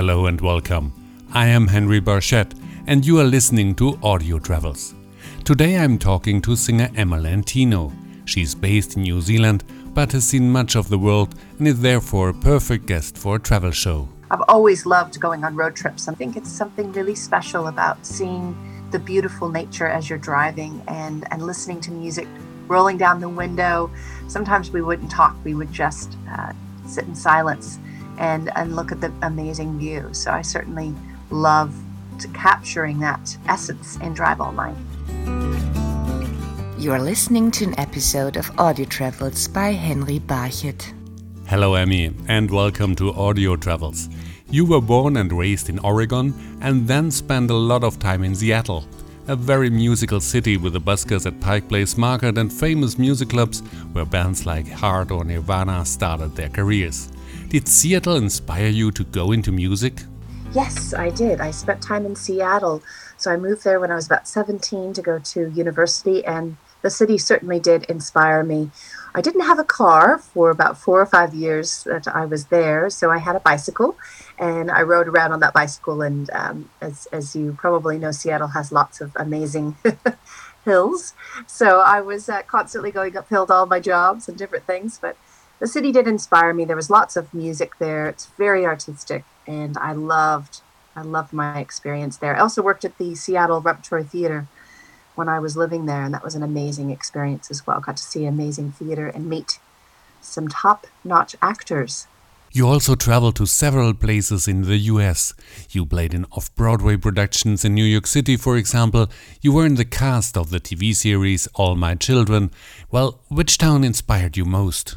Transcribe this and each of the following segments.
Hello and welcome. I am Henry Barchett, and you are listening to Audio Travels. Today I'm talking to singer Emma Lentino. She's based in New Zealand but has seen much of the world and is therefore a perfect guest for a travel show. I've always loved going on road trips. I think it's something really special about seeing the beautiful nature as you're driving and, and listening to music rolling down the window. Sometimes we wouldn't talk, we would just uh, sit in silence and, and look at the amazing view. So I certainly love capturing that essence in Drive All Night. You are listening to an episode of Audio Travels by Henry Barchett. Hello, Emmy, and welcome to Audio Travels. You were born and raised in Oregon and then spent a lot of time in Seattle, a very musical city with the buskers at Pike Place Market and famous music clubs where bands like Heart or Nirvana started their careers. Did Seattle inspire you to go into music? Yes, I did. I spent time in Seattle. So I moved there when I was about 17 to go to university and the city certainly did inspire me. I didn't have a car for about four or five years that I was there, so I had a bicycle, and I rode around on that bicycle. And um, as as you probably know, Seattle has lots of amazing hills, so I was uh, constantly going uphill to all my jobs and different things. But the city did inspire me. There was lots of music there. It's very artistic, and I loved I loved my experience there. I also worked at the Seattle Repertory Theater when I was living there, and that was an amazing experience as well. Got to see amazing theater and meet some top notch actors. You also traveled to several places in the US. You played in off Broadway productions in New York City, for example. You were in the cast of the TV series All My Children. Well, which town inspired you most?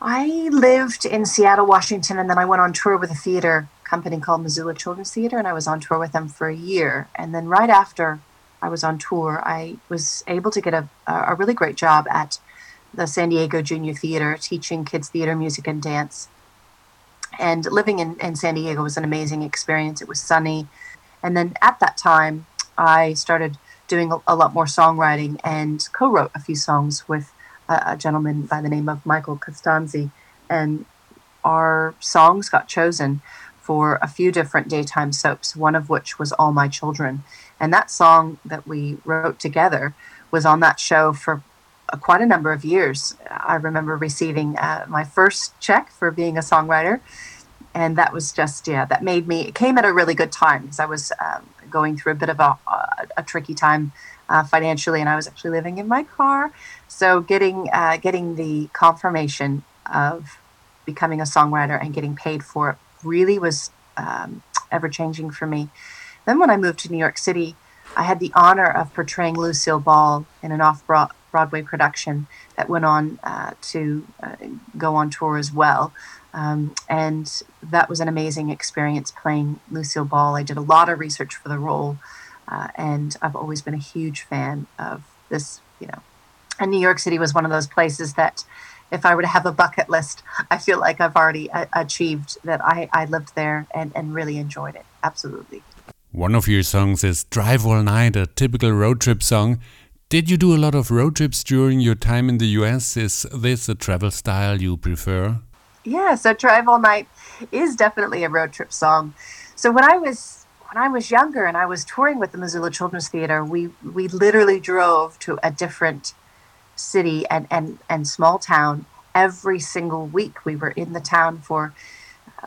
I lived in Seattle, Washington, and then I went on tour with a theater company called Missoula Children's Theater, and I was on tour with them for a year. And then right after I was on tour, I was able to get a, a really great job at the San Diego Junior Theater, teaching kids theater, music, and dance. And living in, in San Diego was an amazing experience. It was sunny. And then at that time, I started doing a, a lot more songwriting and co wrote a few songs with a, a, gentleman by the name of Michael Costanzi. And our songs got chosen for a few different daytime soaps, one of which was All My Children. And that song that we wrote together was on that show for uh, quite a number of years. I remember receiving uh, my first check for being a songwriter. And that was just, yeah, that made me, it came at a really good time because I was um, going through a bit of a, a, a tricky time uh, financially and I was actually living in my car. So getting, uh, getting the confirmation of becoming a songwriter and getting paid for it really was um, ever changing for me. Then, when I moved to New York City, I had the honor of portraying Lucille Ball in an off Broadway production that went on uh, to uh, go on tour as well. Um, and that was an amazing experience playing Lucille Ball. I did a lot of research for the role, uh, and I've always been a huge fan of this, you know. And New York City was one of those places that if I were to have a bucket list, I feel like I've already a- achieved that I, I lived there and, and really enjoyed it. Absolutely. One of your songs is Drive All Night, a typical road trip song. Did you do a lot of road trips during your time in the US? Is this a travel style you prefer? Yeah, so Drive All Night is definitely a road trip song. So when I was when I was younger and I was touring with the Missoula Children's Theater, we we literally drove to a different city and, and, and small town every single week. We were in the town for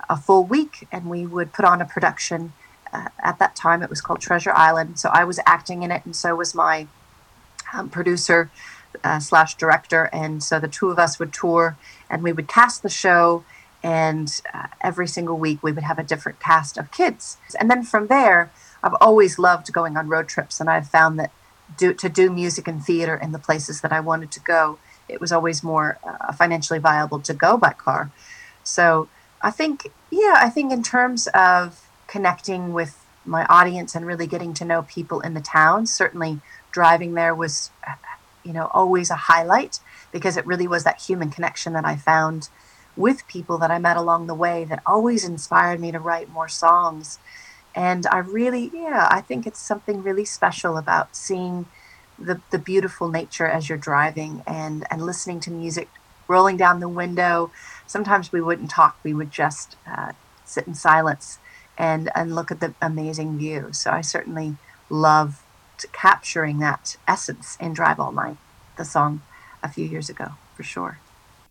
a full week and we would put on a production. Uh, at that time, it was called Treasure Island. So I was acting in it, and so was my um, producer uh, slash director. And so the two of us would tour and we would cast the show. And uh, every single week, we would have a different cast of kids. And then from there, I've always loved going on road trips, and I've found that do to do music and theater in the places that I wanted to go, it was always more uh, financially viable to go by car. So I think, yeah, I think in terms of connecting with my audience and really getting to know people in the town, certainly driving there was, you know, always a highlight because it really was that human connection that I found with people that I met along the way that always inspired me to write more songs and I really, yeah, I think it's something really special about seeing the, the beautiful nature as you're driving and, and listening to music rolling down the window. Sometimes we wouldn't talk, we would just uh, sit in silence and and look at the amazing view. So I certainly love capturing that essence in Drive All Night, the song a few years ago, for sure.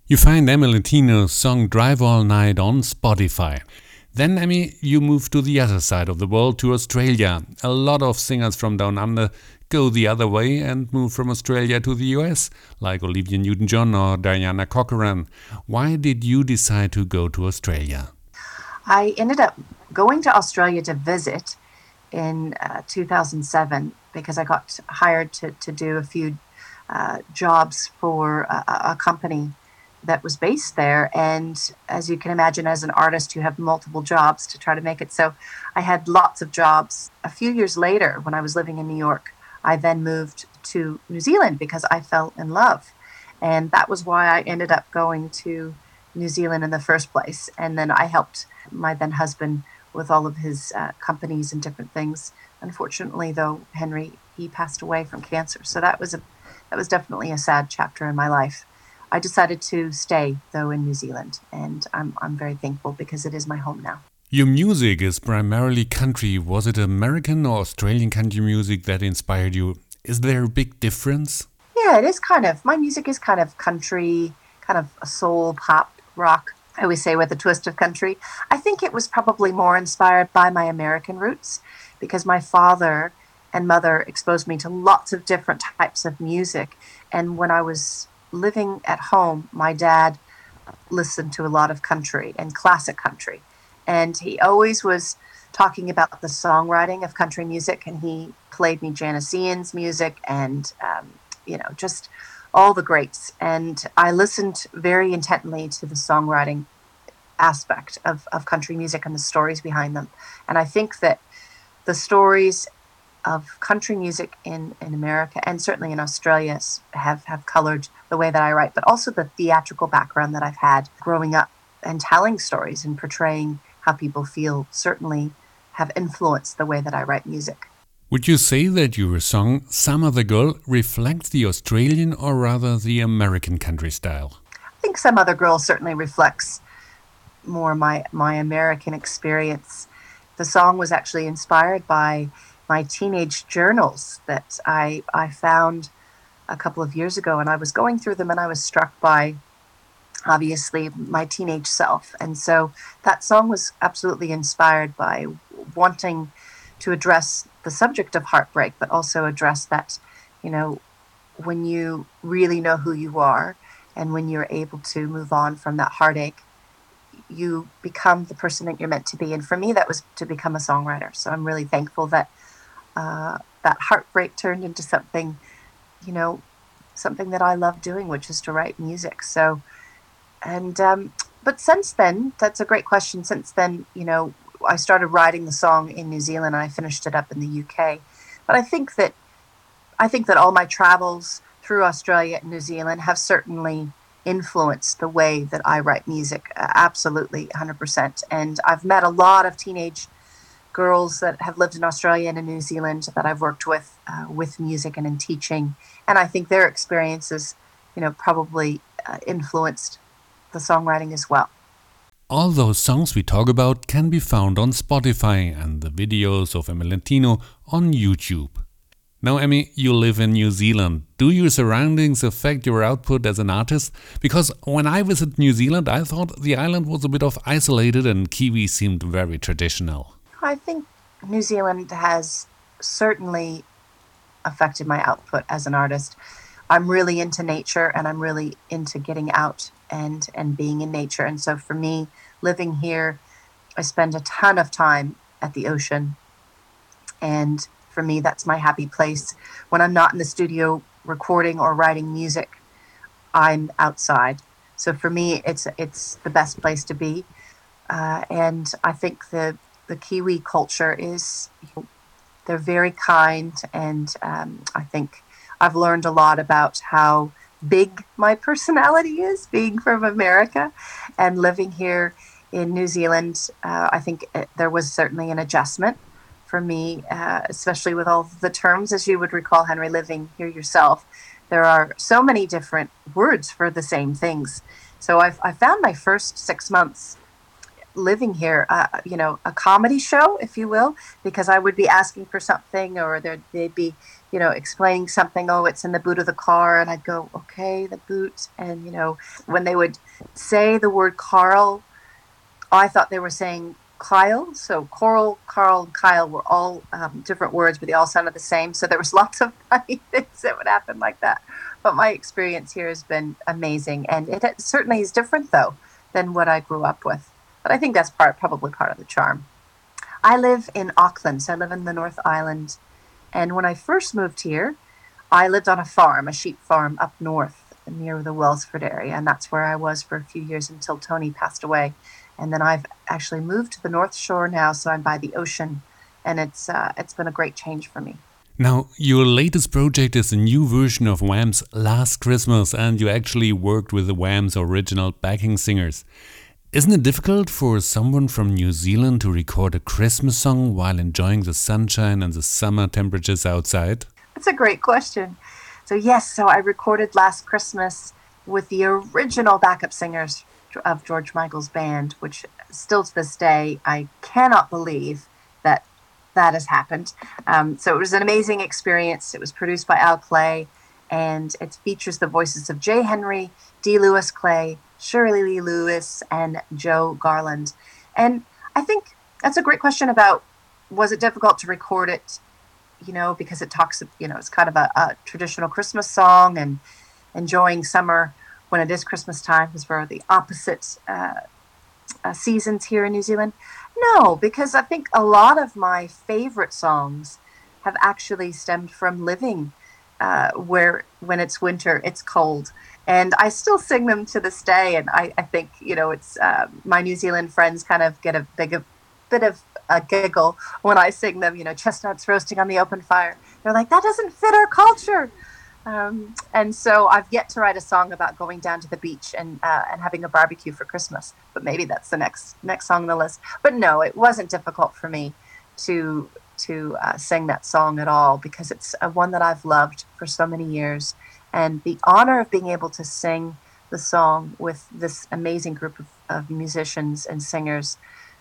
You find Emmy song Drive All Night on Spotify. Then, Emmy, you move to the other side of the world, to Australia. A lot of singers from down under go the other way and move from Australia to the US, like Olivia Newton John or Diana Corcoran. Why did you decide to go to Australia? I ended up going to Australia to visit in uh, 2007 because I got hired to, to do a few uh, jobs for a, a company that was based there. And as you can imagine, as an artist, you have multiple jobs to try to make it. So I had lots of jobs. A few years later, when I was living in New York, I then moved to New Zealand because I fell in love. And that was why I ended up going to New Zealand in the first place. And then I helped my then husband with all of his uh, companies and different things. Unfortunately, though, Henry he passed away from cancer, so that was a that was definitely a sad chapter in my life. I decided to stay though in New Zealand, and I'm I'm very thankful because it is my home now. Your music is primarily country. Was it American or Australian country music that inspired you? Is there a big difference? Yeah, it is kind of. My music is kind of country, kind of soul pop rock. I always say with a twist of country. I think it was probably more inspired by my American roots because my father and mother exposed me to lots of different types of music. And when I was living at home, my dad listened to a lot of country and classic country. And he always was talking about the songwriting of country music. And he played me Janis Ian's music and, um, you know, just all the greats. And I listened very intently to the songwriting aspect of, of country music and the stories behind them. And I think that the stories of country music in, in America and certainly in Australia have, have colored the way that I write, but also the theatrical background that I've had growing up and telling stories and portraying how people feel certainly have influenced the way that I write music. Would you say that your song Some Other Girl reflects the Australian or rather the American country style? I think Some Other Girl certainly reflects more my, my American experience. The song was actually inspired by my teenage journals that I, I found a couple of years ago. And I was going through them and I was struck by obviously my teenage self. And so that song was absolutely inspired by wanting to address the subject of heartbreak, but also address that, you know, when you really know who you are and when you're able to move on from that heartache, you become the person that you're meant to be. And for me, that was to become a songwriter. So I'm really thankful that uh, that heartbreak turned into something, you know, something that I love doing, which is to write music. So, and um, but since then, that's a great question. Since then, you know, I started writing the song in New Zealand and I finished it up in the UK. But I think that I think that all my travels through Australia and New Zealand have certainly influenced the way that I write music. Absolutely, 100%. And I've met a lot of teenage girls that have lived in Australia and in New Zealand that I've worked with uh, with music and in teaching, and I think their experiences, you know, probably uh, influenced the songwriting as well. All those songs we talk about can be found on Spotify and the videos of Emilentino on YouTube. Now, Emmy, you live in New Zealand. Do your surroundings affect your output as an artist? Because when I visited New Zealand, I thought the island was a bit of isolated and Kiwi seemed very traditional. I think New Zealand has certainly affected my output as an artist. I'm really into nature and I'm really into getting out and and being in nature. And so for me, living here, I spend a ton of time at the ocean. And for me, that's my happy place. When I'm not in the studio recording or writing music, I'm outside. So for me, it's it's the best place to be. Uh, and I think the the Kiwi culture is they're very kind, and um, I think I've learned a lot about how big my personality is, being from America and living here in New Zealand. Uh, I think it, there was certainly an adjustment for me, uh, especially with all the terms, as you would recall, Henry, living here yourself. There are so many different words for the same things. So I've, I found my first six months living here, uh, you know, a comedy show, if you will, because I would be asking for something or they'd be, you know, explaining something. Oh, it's in the boot of the car. And I'd go, okay, the boot. And, you know, when they would say the word Carl, I thought they were saying Kyle. So Coral, Carl, and Kyle were all um, different words, but they all sounded the same. So there was lots of funny things that would happen like that. But my experience here has been amazing. And it certainly is different, though, than what I grew up with. But I think that's part, probably part of the charm. I live in Auckland, so I live in the North Island. And when I first moved here, I lived on a farm, a sheep farm up north near the Wellsford area. And that's where I was for a few years until Tony passed away. And then I've actually moved to the North Shore now, so I'm by the ocean. And it's, uh, it's been a great change for me. Now, your latest project is a new version of Wham's Last Christmas, and you actually worked with the Wham's original backing singers. Isn't it difficult for someone from New Zealand to record a Christmas song while enjoying the sunshine and the summer temperatures outside? That's a great question. So, yes, so I recorded last Christmas with the original backup singers of George Michael's band, which still to this day, I cannot believe that that has happened. Um, so, it was an amazing experience. It was produced by Al Clay and it features the voices of Jay Henry, D. Lewis Clay, Shirley Lee Lewis, and Joe Garland. And I think that's a great question about was it difficult to record it, you know, because it talks, you know, it's kind of a, a traditional Christmas song and enjoying summer when it is Christmas time is for the opposite uh, uh, seasons here in New Zealand. No, because I think a lot of my favorite songs have actually stemmed from living uh, where when it's winter, it's cold and I still sing them to this day. And I, I think you know, it's uh, my New Zealand friends kind of get a big a bit of a giggle when I sing them. You know, chestnuts roasting on the open fire. They're like, that doesn't fit our culture. Um, and so I've yet to write a song about going down to the beach and uh, and having a barbecue for Christmas. But maybe that's the next next song on the list. But no, it wasn't difficult for me to to uh, sing that song at all because it's a one that I've loved for so many years and the honor of being able to sing the song with this amazing group of, of musicians and singers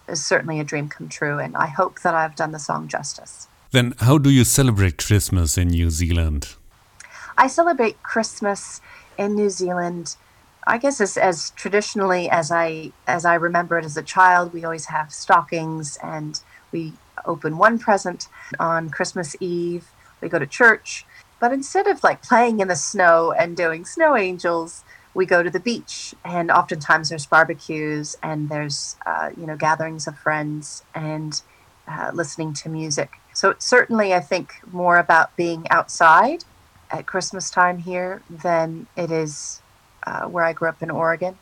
is certainly a dream come true. And I hope that I've done the song justice. Then, how do you celebrate Christmas in New Zealand? I celebrate Christmas in New Zealand. I guess as, as traditionally as I as I remember it as a child, we always have stockings and we open one present on Christmas Eve. We go to church but instead of like playing in the snow and doing snow angels, we go to the beach, and oftentimes there's barbecues and there's uh, you know gatherings of friends and uh, listening to music. So it's certainly, I think, more about being outside at Christmas time here than it is uh, where I grew up in Oregon,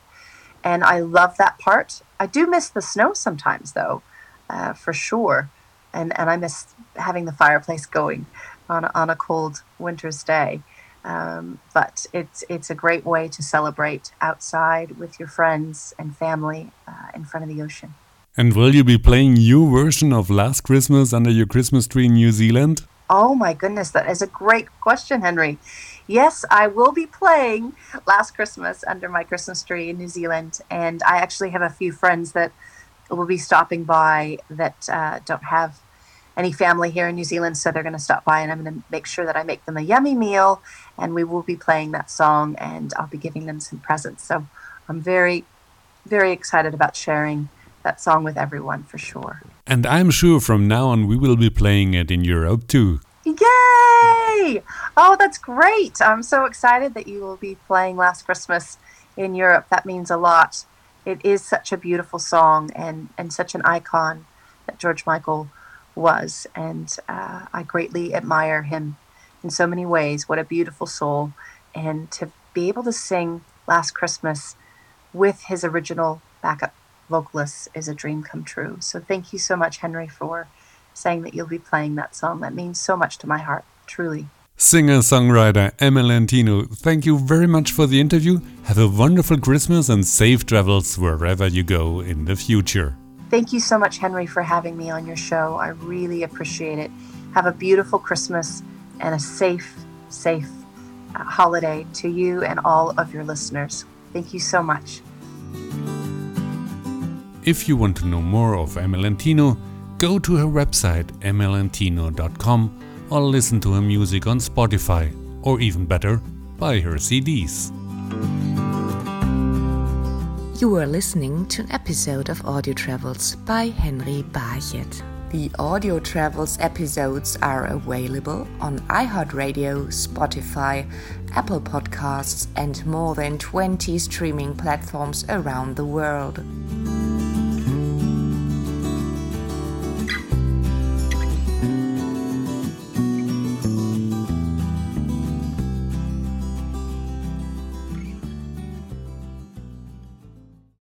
and I love that part. I do miss the snow sometimes, though, uh, for sure, and and I miss having the fireplace going on a, on a cold winter's day. Um, but it's it's a great way to celebrate outside with your friends and family uh, in front of the ocean. And will you be playing your version of Last Christmas under your Christmas tree in New Zealand? Oh my goodness, that is a great question, Henry. Yes, I will be playing Last Christmas under my Christmas tree in New Zealand, and I actually have a few friends that will be stopping by that uh, don't have any family here in New Zealand, so they're going to stop by and I'm going to make sure that I make them a yummy meal and we will be playing that song and I'll be giving them some presents. So I'm very, very excited about sharing that song with everyone for sure. And I'm sure from now on we will be playing it in Europe too. Yay! Oh, that's great. I'm so excited that you will be playing Last Christmas in Europe. That means a lot. It is such a beautiful song and, and such an icon that George Michael was. And uh, I greatly admire him in so many ways. What a beautiful soul. And to be able to sing Last Christmas with his original backup vocalists is a dream come true. So thank you so much, Henry, for saying that you'll be playing that song. That means so much to my heart, truly. Singer songwriter Emma Lentino, thank you very much for the interview. Have a wonderful Christmas and safe travels wherever you go in the future. Thank you so much, Henry, for having me on your show. I really appreciate it. Have a beautiful Christmas and a safe, safe uh, holiday to you and all of your listeners. Thank you so much. If you want to know more of Emelantino, go to her website emelantino.com or listen to her music on Spotify, or even better, buy her CDs. You are listening to an episode of Audio Travels by Henry Barchet. The Audio Travels episodes are available on iHeartRadio, Spotify, Apple Podcasts, and more than 20 streaming platforms around the world.